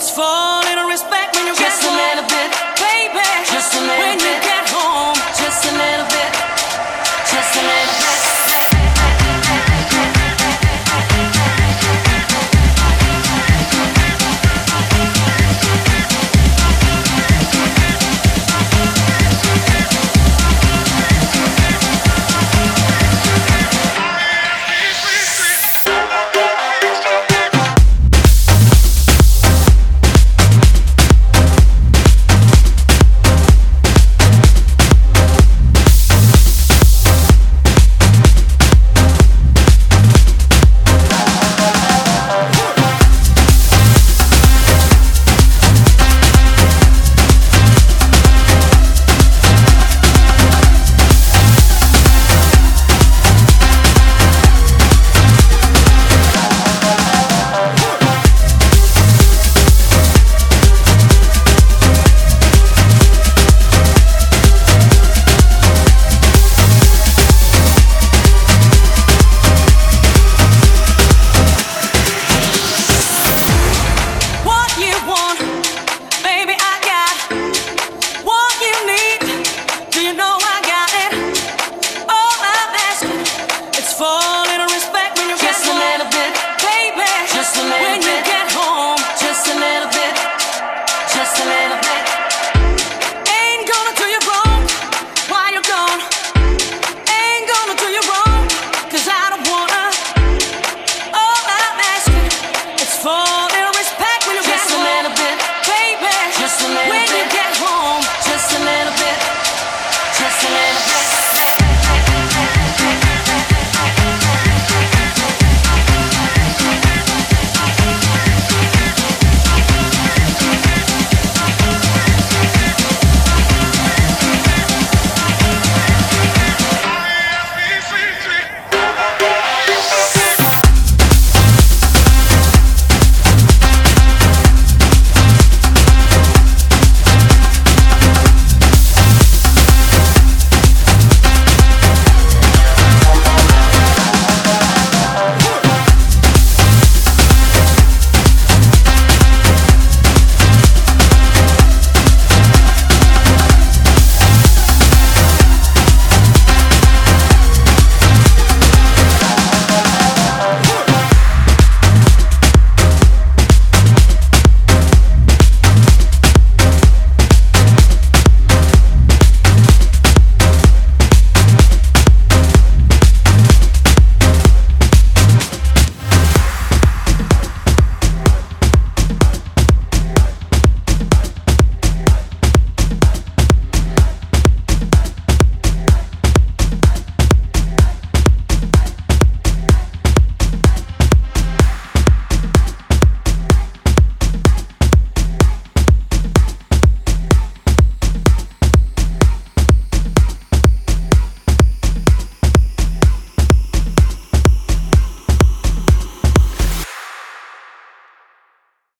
it's for